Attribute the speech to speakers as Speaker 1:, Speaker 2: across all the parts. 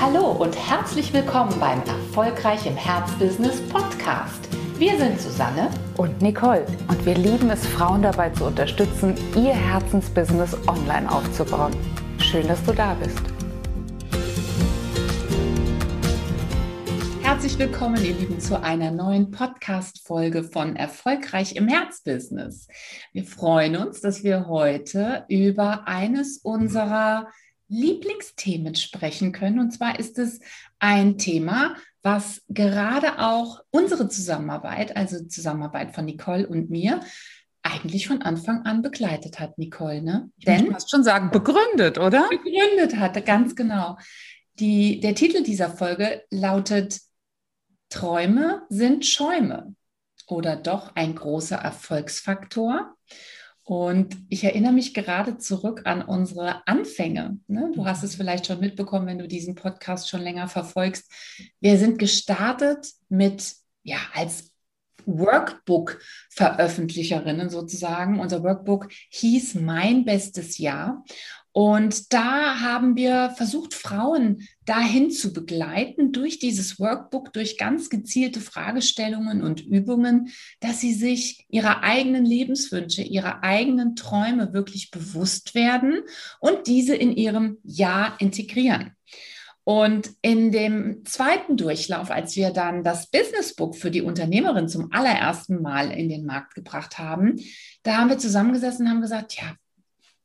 Speaker 1: Hallo und herzlich willkommen beim Erfolgreich im Herzbusiness Podcast. Wir sind Susanne
Speaker 2: und Nicole und wir lieben es, Frauen dabei zu unterstützen, ihr Herzensbusiness online aufzubauen. Schön, dass du da bist.
Speaker 1: Herzlich willkommen, ihr Lieben, zu einer neuen Podcast-Folge von Erfolgreich im Herzbusiness. Wir freuen uns, dass wir heute über eines unserer Lieblingsthemen sprechen können. Und zwar ist es ein Thema, was gerade auch unsere Zusammenarbeit, also Zusammenarbeit von Nicole und mir, eigentlich von Anfang an begleitet hat, Nicole. Ne?
Speaker 2: Ich Denn muss schon sagen, begründet, oder?
Speaker 1: Begründet hatte, ganz genau. Die, der Titel dieser Folge lautet Träume sind Schäume oder doch ein großer Erfolgsfaktor. Und ich erinnere mich gerade zurück an unsere Anfänge. Ne? Du hast es vielleicht schon mitbekommen, wenn du diesen Podcast schon länger verfolgst. Wir sind gestartet mit, ja, als Workbook-Veröffentlicherinnen sozusagen. Unser Workbook hieß Mein bestes Jahr. Und da haben wir versucht, Frauen dahin zu begleiten durch dieses Workbook, durch ganz gezielte Fragestellungen und Übungen, dass sie sich ihrer eigenen Lebenswünsche, ihrer eigenen Träume wirklich bewusst werden und diese in ihrem Ja integrieren. Und in dem zweiten Durchlauf, als wir dann das Businessbook für die Unternehmerin zum allerersten Mal in den Markt gebracht haben, da haben wir zusammengesessen und haben gesagt, ja,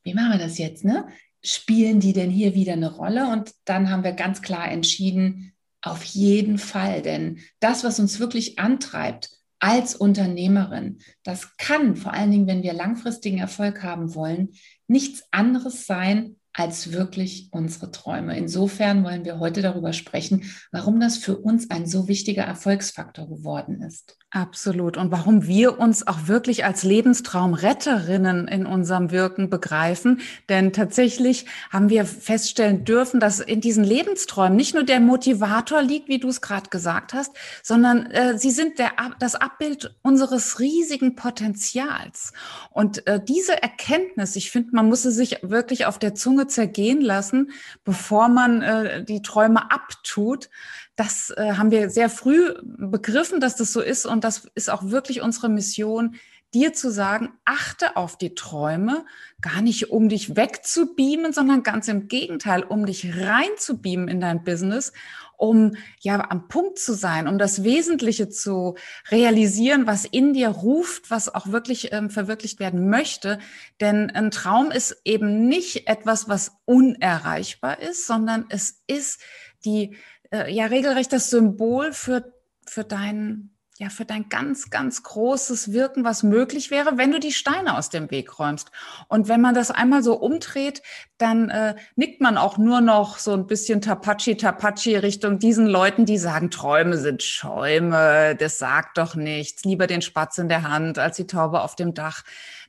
Speaker 1: wie machen wir das jetzt, ne? Spielen die denn hier wieder eine Rolle? Und dann haben wir ganz klar entschieden, auf jeden Fall, denn das, was uns wirklich antreibt als Unternehmerin, das kann vor allen Dingen, wenn wir langfristigen Erfolg haben wollen, nichts anderes sein als wirklich unsere Träume. Insofern wollen wir heute darüber sprechen, warum das für uns ein so wichtiger Erfolgsfaktor geworden ist.
Speaker 2: Absolut. Und warum wir uns auch wirklich als Lebenstraumretterinnen in unserem Wirken begreifen. Denn tatsächlich haben wir feststellen dürfen, dass in diesen Lebensträumen nicht nur der Motivator liegt, wie du es gerade gesagt hast, sondern äh, sie sind der, das Abbild unseres riesigen Potenzials. Und äh, diese Erkenntnis, ich finde, man muss sie sich wirklich auf der Zunge zergehen lassen, bevor man äh, die Träume abtut das äh, haben wir sehr früh begriffen, dass das so ist. Und das ist auch wirklich unsere Mission, dir zu sagen, achte auf die Träume, gar nicht um dich wegzubeamen, sondern ganz im Gegenteil, um dich reinzubeamen in dein Business, um ja am Punkt zu sein, um das Wesentliche zu realisieren, was in dir ruft, was auch wirklich ähm, verwirklicht werden möchte. Denn ein Traum ist eben nicht etwas, was unerreichbar ist, sondern es ist die äh, ja regelrecht das Symbol für, für dein ja, für dein ganz, ganz großes Wirken, was möglich wäre, wenn du die Steine aus dem Weg räumst. Und wenn man das einmal so umdreht, dann äh, nickt man auch nur noch so ein bisschen Tapachi, Tapachi Richtung diesen Leuten, die sagen, Träume sind Schäume, das sagt doch nichts, lieber den Spatz in der Hand als die Taube auf dem Dach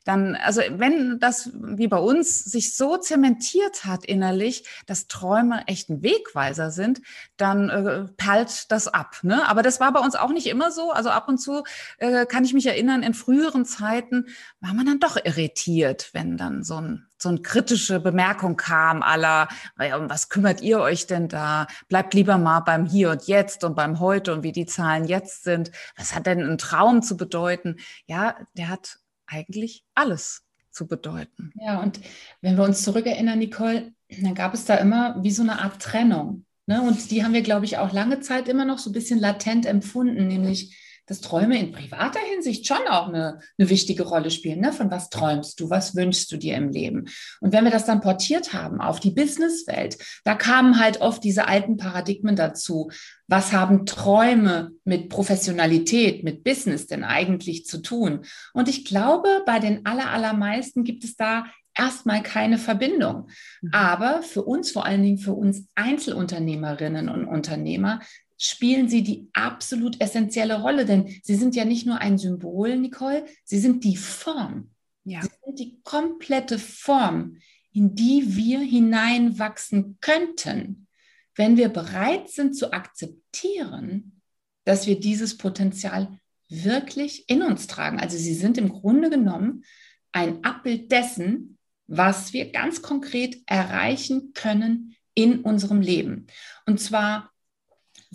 Speaker 2: dann, also wenn das wie bei uns sich so zementiert hat innerlich, dass Träume echt ein Wegweiser sind, dann äh, perlt das ab. Ne? Aber das war bei uns auch nicht immer so. Also ab und zu äh, kann ich mich erinnern, in früheren Zeiten war man dann doch irritiert, wenn dann so ein so eine kritische Bemerkung kam aller, was kümmert ihr euch denn da? Bleibt lieber mal beim Hier und Jetzt und beim Heute und wie die Zahlen jetzt sind. Was hat denn ein Traum zu bedeuten? Ja, der hat eigentlich alles zu bedeuten.
Speaker 1: Ja, und wenn wir uns zurückerinnern, Nicole, dann gab es da immer wie so eine Art Trennung. Ne? Und die haben wir, glaube ich, auch lange Zeit immer noch so ein bisschen latent empfunden, nämlich dass Träume in privater Hinsicht schon auch eine, eine wichtige Rolle spielen. Ne? Von was träumst du? Was wünschst du dir im Leben? Und wenn wir das dann portiert haben auf die Businesswelt, da kamen halt oft diese alten Paradigmen dazu. Was haben Träume mit Professionalität, mit Business denn eigentlich zu tun? Und ich glaube, bei den aller, allermeisten gibt es da erstmal keine Verbindung. Mhm. Aber für uns, vor allen Dingen für uns Einzelunternehmerinnen und Unternehmer, spielen sie die absolut essentielle Rolle, denn sie sind ja nicht nur ein Symbol, Nicole, sie sind die Form. Ja. Sie sind die komplette Form, in die wir hineinwachsen könnten, wenn wir bereit sind zu akzeptieren, dass wir dieses Potenzial wirklich in uns tragen. Also sie sind im Grunde genommen ein Abbild dessen, was wir ganz konkret erreichen können, in unserem Leben. Und zwar,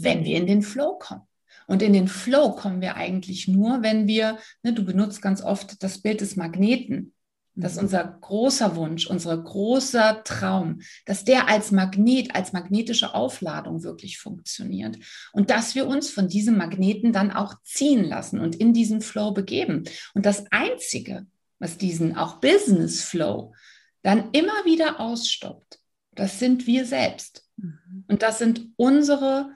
Speaker 1: wenn wir in den Flow kommen. Und in den Flow kommen wir eigentlich nur, wenn wir, ne, du benutzt ganz oft das Bild des Magneten. Das ist mhm. unser großer Wunsch, unser großer Traum, dass der als Magnet, als magnetische Aufladung wirklich funktioniert. Und dass wir uns von diesem Magneten dann auch ziehen lassen und in diesen Flow begeben. Und das Einzige, was diesen auch Business Flow dann immer wieder ausstoppt, das sind wir selbst. Mhm. Und das sind unsere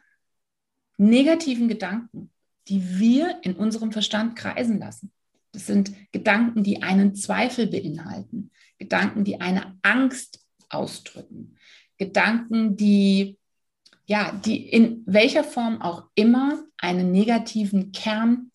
Speaker 1: negativen Gedanken, die wir in unserem Verstand kreisen lassen. Das sind Gedanken, die einen Zweifel beinhalten, Gedanken, die eine Angst ausdrücken, Gedanken, die ja, die in welcher Form auch immer einen negativen Kern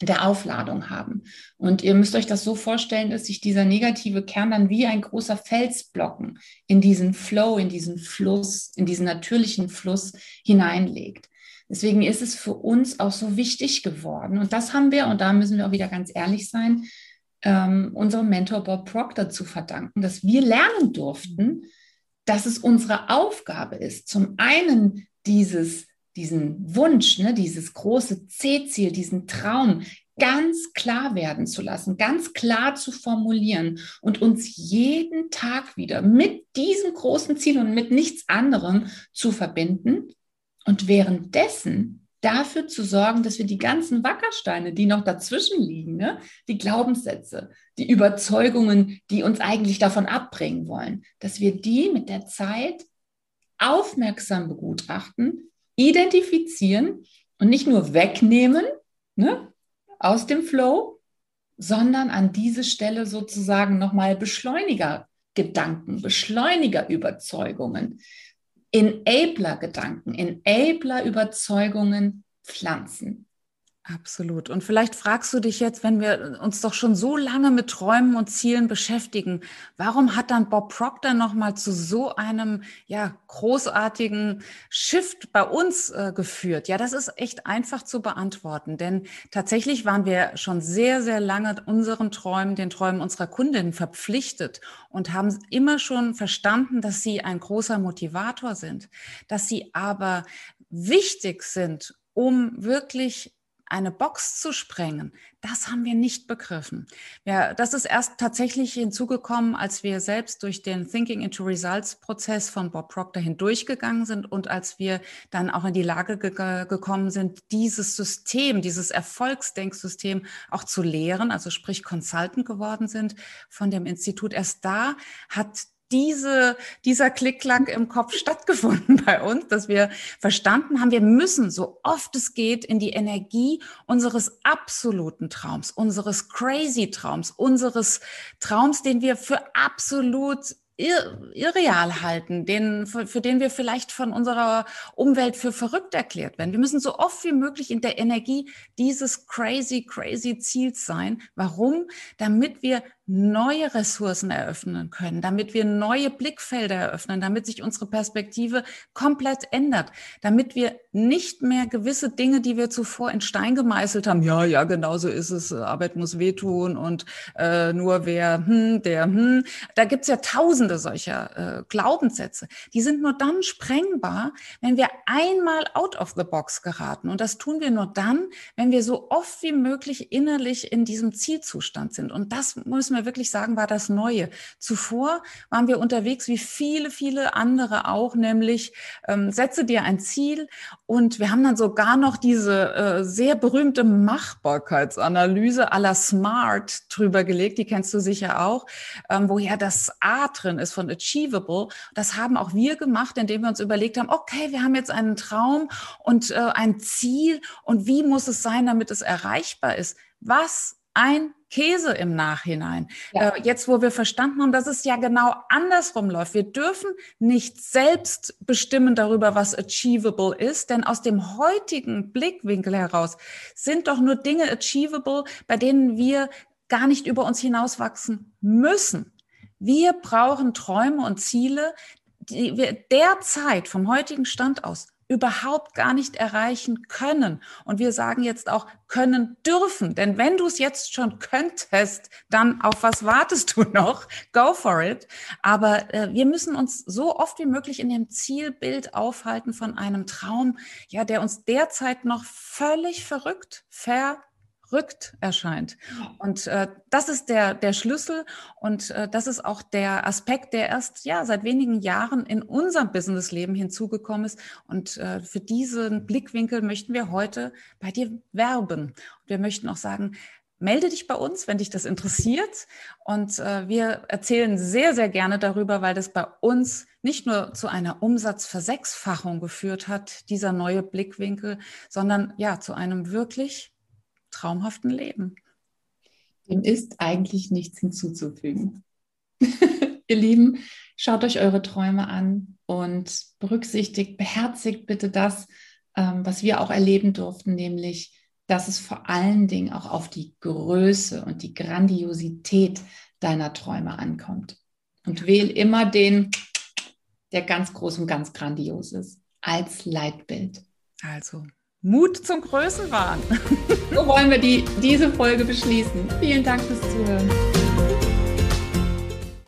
Speaker 1: der Aufladung haben. Und ihr müsst euch das so vorstellen, dass sich dieser negative Kern dann wie ein großer Felsblocken in diesen Flow, in diesen Fluss, in diesen natürlichen Fluss hineinlegt. Deswegen ist es für uns auch so wichtig geworden. Und das haben wir, und da müssen wir auch wieder ganz ehrlich sein, ähm, unserem Mentor Bob Proctor zu verdanken, dass wir lernen durften, dass es unsere Aufgabe ist, zum einen dieses, diesen Wunsch, ne, dieses große C-Ziel, diesen Traum ganz klar werden zu lassen, ganz klar zu formulieren und uns jeden Tag wieder mit diesem großen Ziel und mit nichts anderem zu verbinden und währenddessen dafür zu sorgen, dass wir die ganzen Wackersteine, die noch dazwischen liegen, ne, die Glaubenssätze, die Überzeugungen, die uns eigentlich davon abbringen wollen, dass wir die mit der Zeit aufmerksam begutachten, identifizieren und nicht nur wegnehmen ne, aus dem Flow, sondern an diese Stelle sozusagen nochmal Beschleuniger Gedanken, Beschleuniger Überzeugungen, Enabler-Gedanken, Enabler-Überzeugungen pflanzen.
Speaker 2: Absolut. Und vielleicht fragst du dich jetzt, wenn wir uns doch schon so lange mit Träumen und Zielen beschäftigen, warum hat dann Bob Proctor noch mal zu so einem ja großartigen Shift bei uns äh, geführt? Ja, das ist echt einfach zu beantworten, denn tatsächlich waren wir schon sehr sehr lange unseren Träumen, den Träumen unserer Kundinnen verpflichtet und haben immer schon verstanden, dass sie ein großer Motivator sind, dass sie aber wichtig sind, um wirklich eine Box zu sprengen, das haben wir nicht begriffen. Ja, das ist erst tatsächlich hinzugekommen, als wir selbst durch den Thinking into Results Prozess von Bob Proctor hindurchgegangen sind und als wir dann auch in die Lage ge gekommen sind, dieses System, dieses Erfolgsdenksystem auch zu lehren, also sprich Consultant geworden sind von dem Institut. Erst da hat diese, dieser Klick-Klack im Kopf stattgefunden bei uns, dass wir verstanden haben, wir müssen so oft es geht in die Energie unseres absoluten Traums, unseres crazy Traums, unseres Traums, den wir für absolut irreal halten, den, für, für den wir vielleicht von unserer Umwelt für verrückt erklärt werden. Wir müssen so oft wie möglich in der Energie dieses crazy, crazy Ziels sein. Warum? Damit wir neue Ressourcen eröffnen können, damit wir neue Blickfelder eröffnen, damit sich unsere Perspektive komplett ändert, damit wir nicht mehr gewisse Dinge, die wir zuvor in Stein gemeißelt haben, ja, ja, genau so ist es, Arbeit muss wehtun und äh, nur wer, hm, der, hm, da gibt's ja tausende solcher äh, Glaubenssätze. Die sind nur dann sprengbar, wenn wir einmal out of the box geraten. Und das tun wir nur dann, wenn wir so oft wie möglich innerlich in diesem Zielzustand sind. Und das müssen wir wirklich sagen, war das Neue. Zuvor waren wir unterwegs wie viele, viele andere auch, nämlich ähm, setze dir ein Ziel und wir haben dann sogar noch diese äh, sehr berühmte Machbarkeitsanalyse aller Smart drüber gelegt, die kennst du sicher auch, ähm, woher das A drin ist von Achievable. Das haben auch wir gemacht, indem wir uns überlegt haben, okay, wir haben jetzt einen Traum und äh, ein Ziel und wie muss es sein, damit es erreichbar ist? Was ein Käse im Nachhinein. Ja. Äh, jetzt, wo wir verstanden haben, dass es ja genau andersrum läuft. Wir dürfen nicht selbst bestimmen darüber, was achievable ist, denn aus dem heutigen Blickwinkel heraus sind doch nur Dinge achievable, bei denen wir gar nicht über uns hinauswachsen müssen. Wir brauchen Träume und Ziele, die wir derzeit vom heutigen Stand aus überhaupt gar nicht erreichen können. Und wir sagen jetzt auch können dürfen. Denn wenn du es jetzt schon könntest, dann auf was wartest du noch? Go for it. Aber äh, wir müssen uns so oft wie möglich in dem Zielbild aufhalten von einem Traum, ja, der uns derzeit noch völlig verrückt, ver rückt erscheint. Und äh, das ist der, der Schlüssel und äh, das ist auch der Aspekt, der erst ja seit wenigen Jahren in unserem Businessleben hinzugekommen ist. Und äh, für diesen Blickwinkel möchten wir heute bei dir werben. Und wir möchten auch sagen, melde dich bei uns, wenn dich das interessiert. Und äh, wir erzählen sehr, sehr gerne darüber, weil das bei uns nicht nur zu einer Umsatzversechsfachung geführt hat, dieser neue Blickwinkel, sondern ja zu einem wirklich traumhaften Leben.
Speaker 1: Dem ist eigentlich nichts hinzuzufügen. Ihr Lieben, schaut euch eure Träume an und berücksichtigt, beherzigt bitte das, ähm, was wir auch erleben durften, nämlich, dass es vor allen Dingen auch auf die Größe und die Grandiosität deiner Träume ankommt. Und wähl immer den, der ganz groß und ganz grandios ist, als Leitbild.
Speaker 2: Also Mut zum Größenwahn.
Speaker 1: So wollen wir die, diese Folge beschließen. Vielen Dank fürs Zuhören.